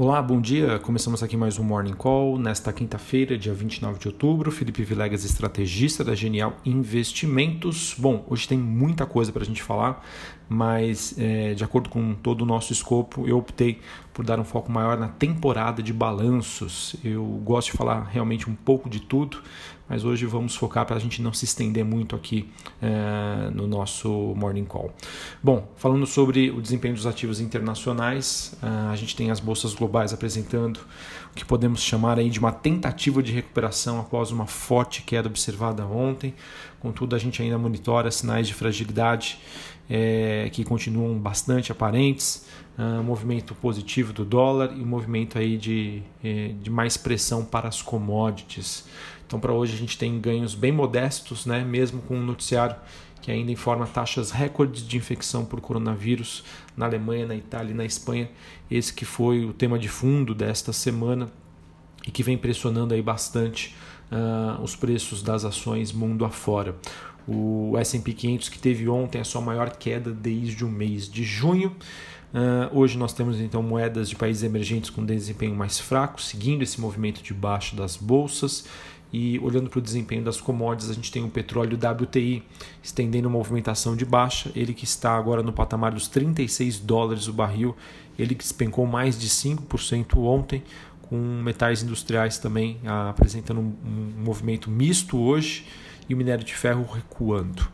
Olá, bom dia. Começamos aqui mais um Morning Call nesta quinta-feira, dia 29 de outubro. Felipe Vilegas, estrategista da Genial Investimentos. Bom, hoje tem muita coisa para a gente falar, mas é, de acordo com todo o nosso escopo, eu optei por dar um foco maior na temporada de balanços. Eu gosto de falar realmente um pouco de tudo, mas hoje vamos focar para a gente não se estender muito aqui é, no nosso Morning Call. Bom, falando sobre o desempenho dos ativos internacionais, a gente tem as bolsas globais apresentando o que podemos chamar aí de uma tentativa de recuperação após uma forte queda observada ontem. Contudo, a gente ainda monitora sinais de fragilidade é, que continuam bastante aparentes, uh, movimento positivo do dólar e movimento aí de, de mais pressão para as commodities. Então, para hoje, a gente tem ganhos bem modestos, né? mesmo com um noticiário que ainda informa taxas recordes de infecção por coronavírus na Alemanha, na Itália e na Espanha. Esse que foi o tema de fundo desta semana e que vem pressionando aí bastante uh, os preços das ações mundo afora. O S&P 500 que teve ontem a sua maior queda desde o mês de junho. Uh, hoje nós temos então moedas de países emergentes com desempenho mais fraco, seguindo esse movimento de baixa das bolsas e olhando para o desempenho das commodities, a gente tem o petróleo WTI estendendo uma movimentação de baixa, ele que está agora no patamar dos 36 dólares o barril, ele que despencou mais de 5% ontem, com metais industriais também ah, apresentando um, um movimento misto hoje e o minério de ferro recuando.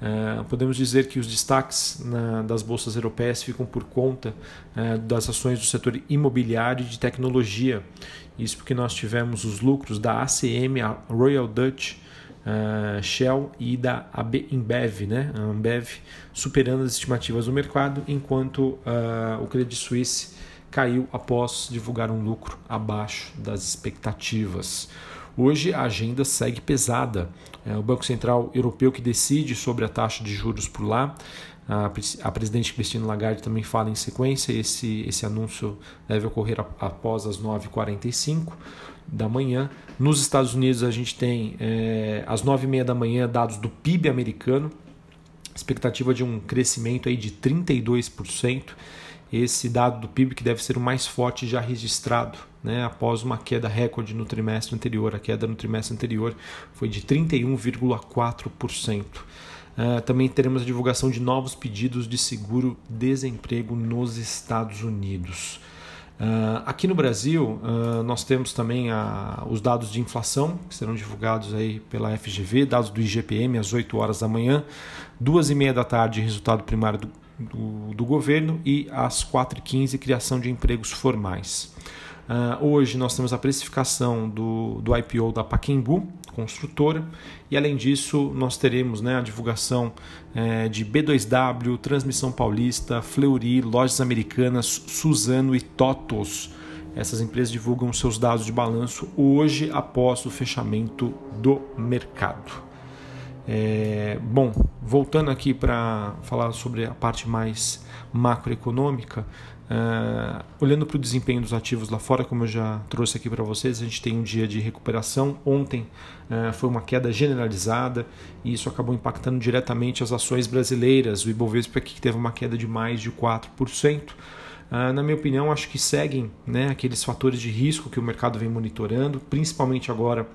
Uh, podemos dizer que os destaques na, das bolsas europeias ficam por conta uh, das ações do setor imobiliário e de tecnologia. Isso porque nós tivemos os lucros da ACM, a Royal Dutch, uh, Shell e da AB Inbev, né? a Ambev, superando as estimativas do mercado, enquanto o Credit Suisse caiu após divulgar um lucro abaixo das expectativas. Hoje a agenda segue pesada. É o Banco Central Europeu que decide sobre a taxa de juros por lá. A, presidente Cristina Lagarde também fala em sequência. Esse, esse anúncio deve ocorrer após as 9h45 da manhã. Nos Estados Unidos, a gente tem é, às 9h30 da manhã dados do PIB americano, expectativa de um crescimento aí de 32% esse dado do PIB que deve ser o mais forte já registrado, né, após uma queda recorde no trimestre anterior. A queda no trimestre anterior foi de 31,4%. Uh, também teremos a divulgação de novos pedidos de seguro-desemprego nos Estados Unidos. Uh, aqui no Brasil, uh, nós temos também a, os dados de inflação, que serão divulgados aí pela FGV, dados do IGPM às 8 horas da manhã, duas e meia da tarde, resultado primário do do, do governo e às 4h15 criação de empregos formais. Uh, hoje nós temos a precificação do, do IPO da Paquembu, construtora, e além disso nós teremos né, a divulgação é, de B2W, Transmissão Paulista, Fleury, Lojas Americanas, Suzano e Totos. Essas empresas divulgam seus dados de balanço hoje após o fechamento do mercado. É, bom, voltando aqui para falar sobre a parte mais macroeconômica, é, olhando para o desempenho dos ativos lá fora, como eu já trouxe aqui para vocês, a gente tem um dia de recuperação. Ontem é, foi uma queda generalizada e isso acabou impactando diretamente as ações brasileiras. O Ibovespa que teve uma queda de mais de 4%. Uh, na minha opinião, acho que seguem né, aqueles fatores de risco que o mercado vem monitorando, principalmente agora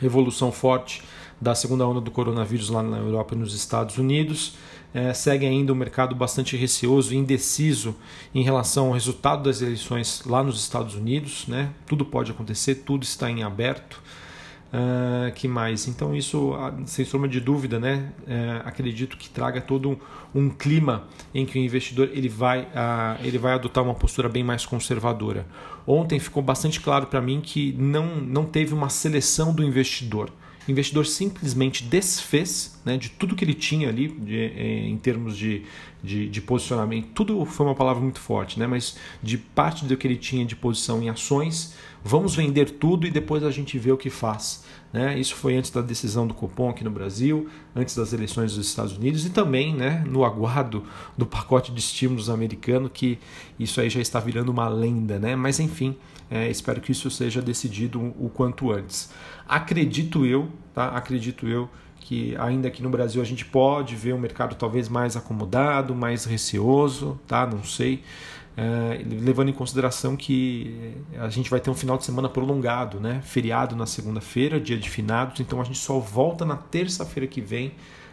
evolução forte da segunda onda do coronavírus lá na Europa e nos Estados Unidos. É, segue ainda um mercado bastante receoso e indeciso em relação ao resultado das eleições lá nos Estados Unidos. Né? Tudo pode acontecer, tudo está em aberto. Uh, que mais? Então isso, sem sombra de dúvida, né? Uh, acredito que traga todo um, um, clima em que o investidor ele vai, uh, ele vai adotar uma postura bem mais conservadora. Ontem ficou bastante claro para mim que não, não teve uma seleção do investidor. O investidor simplesmente desfez né, de tudo que ele tinha ali de, eh, em termos de, de, de, posicionamento. Tudo foi uma palavra muito forte, né, mas de parte do que ele tinha de posição em ações, vamos vender tudo e depois a gente vê o que faz. Né? Isso foi antes da decisão do Copom aqui no Brasil, antes das eleições dos Estados Unidos e também né, no aguardo do pacote de estímulos americano, que isso aí já está virando uma lenda. Né? Mas enfim, é, espero que isso seja decidido o quanto antes. Acredito eu, tá? acredito eu que ainda aqui no Brasil a gente pode ver um mercado talvez mais acomodado, mais receoso, tá? não sei. é, levando em consideração que a gente vai ter um final de semana prolongado, né? feriado na segunda-feira, dia de finados, então a gente só volta na terça-feira que vem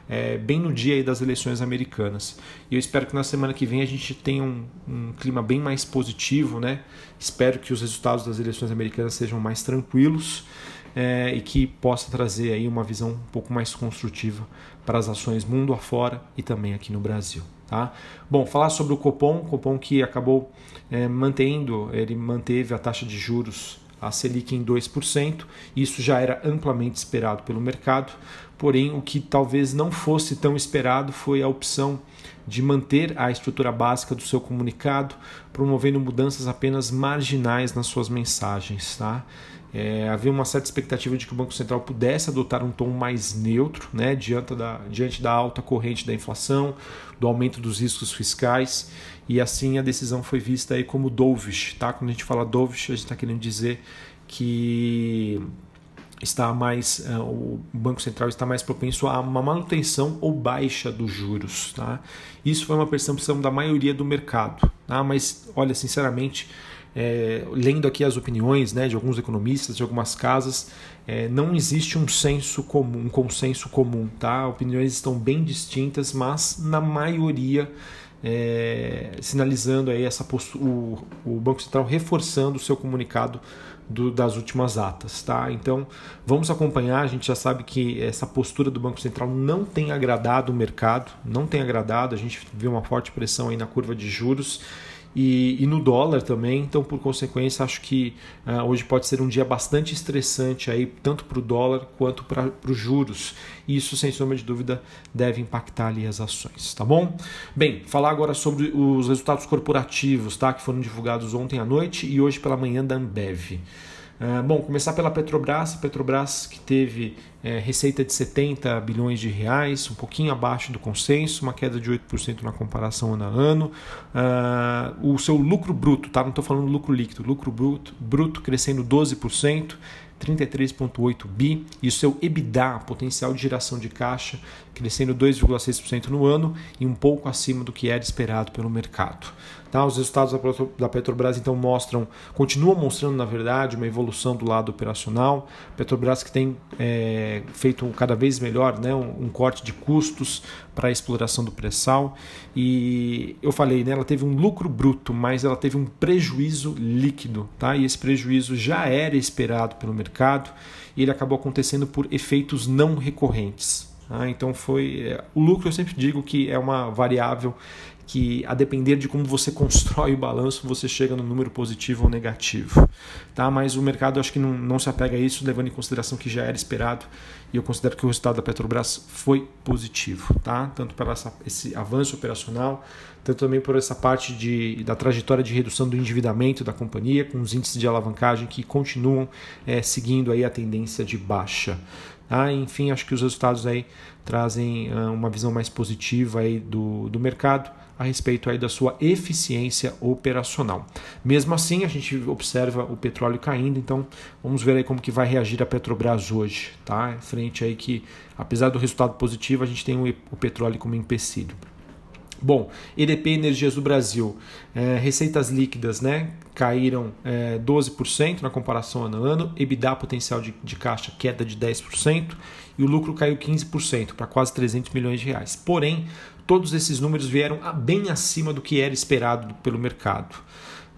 é, bem no dia das eleições americanas. E eu espero que na semana que vem a gente tenha um, um, clima bem mais positivo, né? Espero que os resultados das eleições americanas sejam mais tranquilos é, e que possa trazer aí uma visão um pouco mais construtiva para as ações mundo afora e também aqui no Brasil. Tá? Bom, falar sobre o Copom, Copom que acabou é, mantendo, ele manteve a taxa de juros a Selic em 2%, isso já era amplamente esperado pelo mercado, porém o que talvez não fosse tão esperado foi a opção de manter a estrutura básica do seu comunicado, promovendo mudanças apenas marginais nas suas mensagens. Tá? É, havia uma certa expectativa de que o Banco Central pudesse adotar um tom mais neutro né, diante, da, diante da alta corrente da inflação, do aumento dos riscos fiscais, e assim a decisão foi vista aí como dovish. Tá? Quando a gente fala dovish, a gente está querendo dizer que está mais uh, o Banco Central está mais propenso a uma manutenção ou baixa dos juros. Tá? Isso foi uma percepção da maioria do mercado. Tá? Mas, olha, sinceramente, é, lendo aqui as opiniões né, de alguns economistas, de algumas casas, é, não existe um senso comum, um consenso comum. Tá? Opiniões estão bem distintas, mas na maioria é, sinalizando aí essa o, o Banco Central reforçando o seu comunicado do, das últimas atas. Tá? Então vamos acompanhar, a gente já sabe que essa postura do Banco Central não tem agradado o mercado, não tem agradado, a gente viu uma forte pressão aí na curva de juros e, e no dólar também. Então, por consequência, acho que uh, hoje pode ser um dia bastante estressante aí, tanto para o dólar quanto para os juros. E isso, sem sombra de dúvida, deve impactar ali as ações, tá bom? Bem, falar agora sobre os resultados corporativos, tá? Que foram divulgados ontem à noite e hoje pela manhã da Ambev. Uh, bom, começar pela Petrobras, Petrobras que teve é, receita de 70 bilhões de reais, um pouquinho abaixo do consenso, uma queda de 8% na comparação ano a ano. Uh, o seu lucro bruto, tá? não estou falando lucro líquido, lucro bruto, bruto crescendo 12%. 33,8 bi e o seu EBITDA, potencial de geração de caixa, crescendo 2,6% no ano e um pouco acima do que era esperado pelo mercado. Tá? Os resultados da Petrobras então mostram, continuam mostrando na verdade uma evolução do lado operacional. Petrobras que tem é, feito cada vez melhor, né, um, um corte de custos para a exploração do pré-sal e eu falei, né, ela teve um lucro bruto, mas ela teve um prejuízo líquido, tá? E esse prejuízo já era esperado pelo mercado e ele acabou acontecendo por efeitos não recorrentes. Tá? Então foi é, o lucro eu sempre digo que é uma variável que a depender de como você constrói o balanço, você chega no número positivo ou negativo. Tá? Mas o mercado acho que não, não se apega a isso, levando em consideração que já era esperado, e eu considero que o resultado da Petrobras foi positivo, tá? tanto pelo esse avanço operacional, tanto também por essa parte de, da trajetória de redução do endividamento da companhia, com os índices de alavancagem que continuam é, seguindo aí a tendência de baixa. Tá? Enfim, acho que os resultados aí trazem uma visão mais positiva aí do, do mercado a respeito aí da sua eficiência operacional. Mesmo assim, a gente observa o petróleo caindo, então vamos ver aí como que vai reagir a Petrobras hoje, tá? Frente aí que, apesar do resultado positivo, a gente tem o petróleo como empecilho. Bom, EDP Energias do Brasil, é, receitas líquidas né, caíram é, 12% na comparação ano a ano, EBITDA potencial de, de caixa queda de 10% e o lucro caiu 15% para quase 300 milhões de reais. Porém, todos esses números vieram bem acima do que era esperado pelo mercado.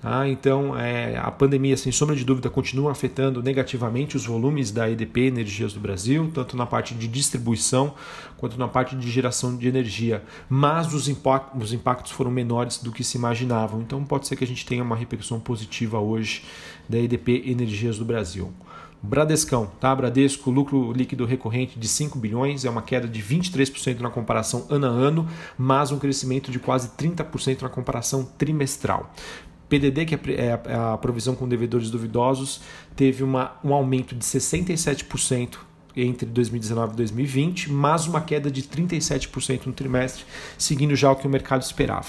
Ah, então, é, a pandemia, sem sombra de dúvida, continua afetando negativamente os volumes da EDP Energias do Brasil, tanto na parte de distribuição quanto na parte de geração de energia. Mas os, os impactos foram menores do que se imaginavam. Então, pode ser que a gente tenha uma repercussão positiva hoje da EDP Energias do Brasil. Bradescão, tá? Bradesco, lucro líquido recorrente de 5 bilhões, é uma queda de 23% na comparação ano a ano, mas um crescimento de quase 30% na comparação trimestral. PDD, que é, é a provisão com devedores duvidosos, teve uma, um aumento de 67% entre 2019 e 2020, mas uma queda de 37% no trimestre, seguindo já o que o mercado esperava.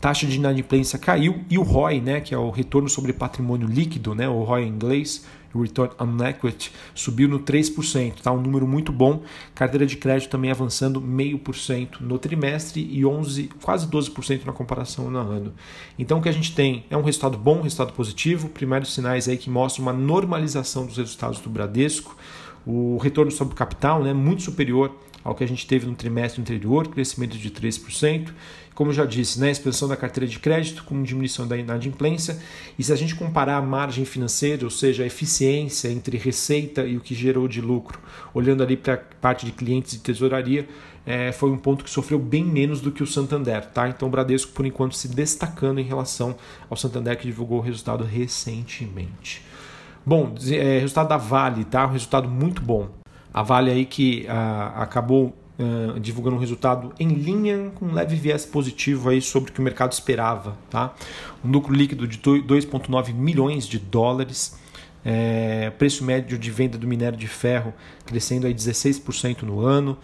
taxa de inadimplência caiu e o ROI, né, que é o retorno sobre patrimônio líquido, né, o ROI em inglês, Return on Equity, subiu no 3%, tá? um número muito bom. Carteira de crédito também avançando 0,5% no trimestre e 11, quase 12% na comparação no ano. Então o que a gente tem é um resultado bom, um resultado positivo, primeiros sinais aí que mostram uma normalização dos resultados do Bradesco, o retorno sobre capital né, muito superior ao que a gente teve no trimestre anterior, crescimento de 3%. Como eu já disse, né, expansão da carteira de crédito com diminuição da inadimplência. E se a gente comparar a margem financeira, ou seja, a eficiência entre receita e o que gerou de lucro, olhando ali para a parte de clientes e tesouraria, é, foi um ponto que sofreu bem menos do que o Santander. Tá? Então o Bradesco, por enquanto, se destacando em relação ao Santander que divulgou o resultado recentemente. Bom, é, resultado da Vale, tá? Um resultado muito bom. A Vale aí que acabou ah, divulgando um resultado em linha com um leve viés positivo aí sobre o que o mercado esperava, tá? Um lucro líquido de 2,9 milhões de dólares. É, preço médio de venda do minério de ferro crescendo aí 16% no ano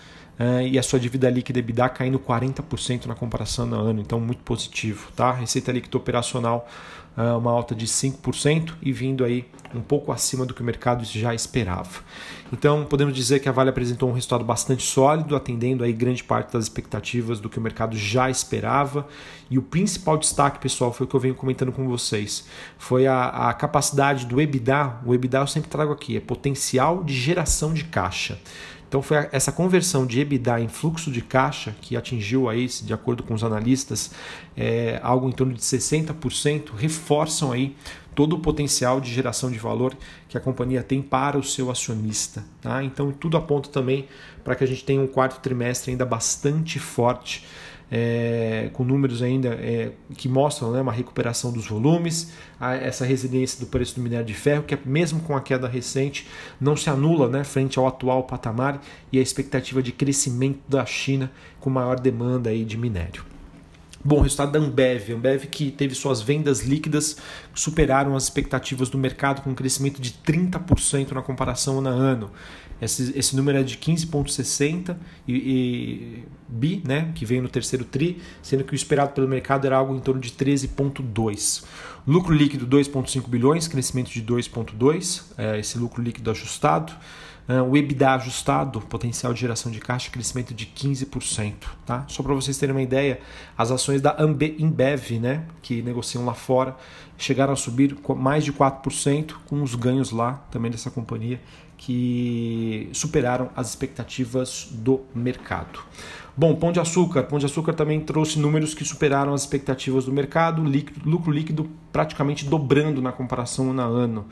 e a sua dívida líquida EBITDA caindo 40% na comparação no ano, então muito positivo. Tá? Receita líquida operacional uh, uma alta de 5% e vindo aí um pouco acima do que o mercado já esperava. Então, podemos dizer que a Vale apresentou um resultado bastante sólido, atendendo aí grande parte das expectativas do que o mercado já esperava. E o principal destaque, pessoal, foi o que eu venho comentando com vocês, foi a, a capacidade do EBITDA. O EBITDA eu sempre trago aqui, é potencial de geração de caixa. Então foi essa conversão de EBITDA em fluxo de caixa que atingiu aí, de acordo com os analistas, é, algo em torno de 60%, reforçam aí todo o potencial de geração de valor que a companhia tem para o seu acionista. Tá? Então tudo aponta também para que a gente tenha um quarto trimestre ainda bastante forte é, com números ainda é, que mostram né, uma recuperação dos volumes, a, essa resiliência do preço do minério de ferro, que mesmo com a queda recente não se anula né, frente ao atual patamar e a expectativa de crescimento da China com maior demanda aí de minério. Bom, resultado da Ambev, Ambev que teve suas vendas líquidas superaram as expectativas do mercado com um crescimento de 30% na comparação ano a ano. Esse, esse número é de 15,60 e, e, bi, né, que veio no terceiro TRI, sendo que o esperado pelo mercado era algo em torno de 13,2. Lucro líquido 2,5 bilhões, crescimento de 2,2, é, esse lucro líquido ajustado. Uh, o EBITDA ajustado, potencial de geração de caixa, crescimento de 15%. Tá? Só para vocês terem uma ideia, as ações da Ambe, Imbev, né, que negociam lá fora, chegaram a subir mais de 4%, com os ganhos lá também dessa companhia que superaram as expectativas do mercado. Bom, Pão de Açúcar. Pão de Açúcar também trouxe números que superaram as expectativas do mercado, líquido, lucro líquido praticamente dobrando na comparação ano a ano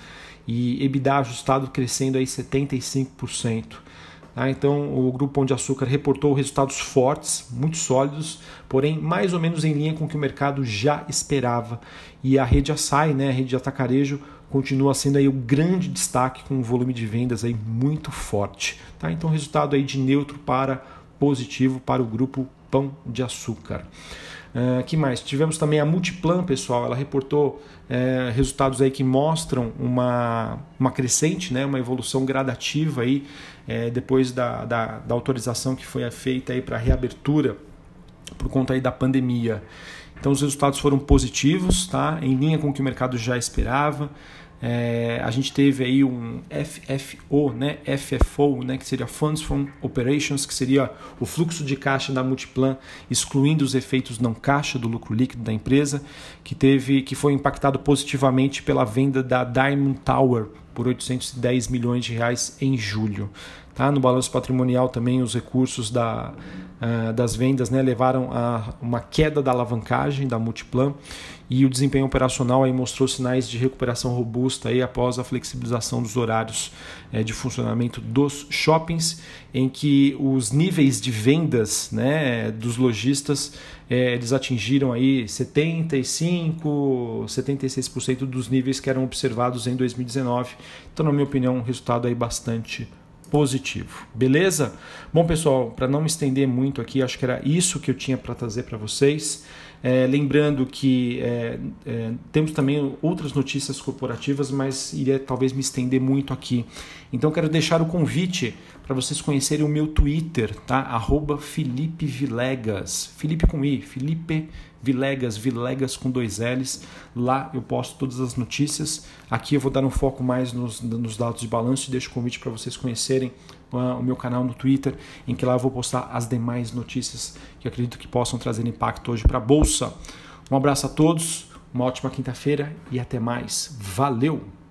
e EBITDA ajustado crescendo aí 75%. Tá? Então, o Grupo Pão de Açúcar reportou resultados fortes, muito sólidos, porém mais ou menos em linha com o que o mercado já esperava. E a rede Açaí, né, a rede de atacarejo, continua sendo aí o grande destaque com um volume de vendas aí muito forte. Tá? Então, resultado aí de neutro para positivo para o grupo Pão de Açúcar. Uh, que mais? Tivemos também a Multiplan, pessoal. Ela reportou uh, resultados aí que mostram uma, uma crescente, né, uma evolução gradativa aí, uh, depois da, da, da, autorização que foi feita para reabertura por conta aí da pandemia. Então os resultados foram positivos, tá? em linha com o que o mercado já esperava. É, a gente teve aí um FFO, né, FFO, né, que seria Funds from Operations, que seria o fluxo de caixa da Multiplan, excluindo os efeitos não caixa do lucro líquido da empresa, que teve, que foi impactado positivamente pela venda da Diamond Tower por 810 milhões de reais em julho. Tá? No balanço patrimonial também os recursos da, uh, das vendas né, levaram a uma queda da alavancagem da Multiplan e o desempenho operacional aí mostrou sinais de recuperação robusta aí após a flexibilização dos horários é, de funcionamento dos shoppings, em que os níveis de vendas né, dos lojistas é, eles atingiram aí 75, 76% dos níveis que eram observados em 2019. Então, na minha opinião, um resultado aí bastante positivo. Beleza? Bom, pessoal, para não me estender muito aqui, acho que era isso que eu tinha para trazer para vocês. É, lembrando que é, é, temos também outras notícias corporativas, mas iria talvez me estender muito aqui. Então quero deixar o convite para vocês conhecerem o meu Twitter, tá? Arroba Felipe Vilegas. Felipe com I, Felipe Vilegas, Vilegas com dois L's. Lá eu posto todas as notícias. Aqui eu vou dar um foco mais nos, nos dados de balanço e deixo o convite para vocês conhecerem o meu canal no Twitter, em que lá eu vou postar as demais notícias que acredito que possam trazer impacto hoje para a Bolsa. Um abraço a todos, uma ótima quinta-feira e até mais. Valeu!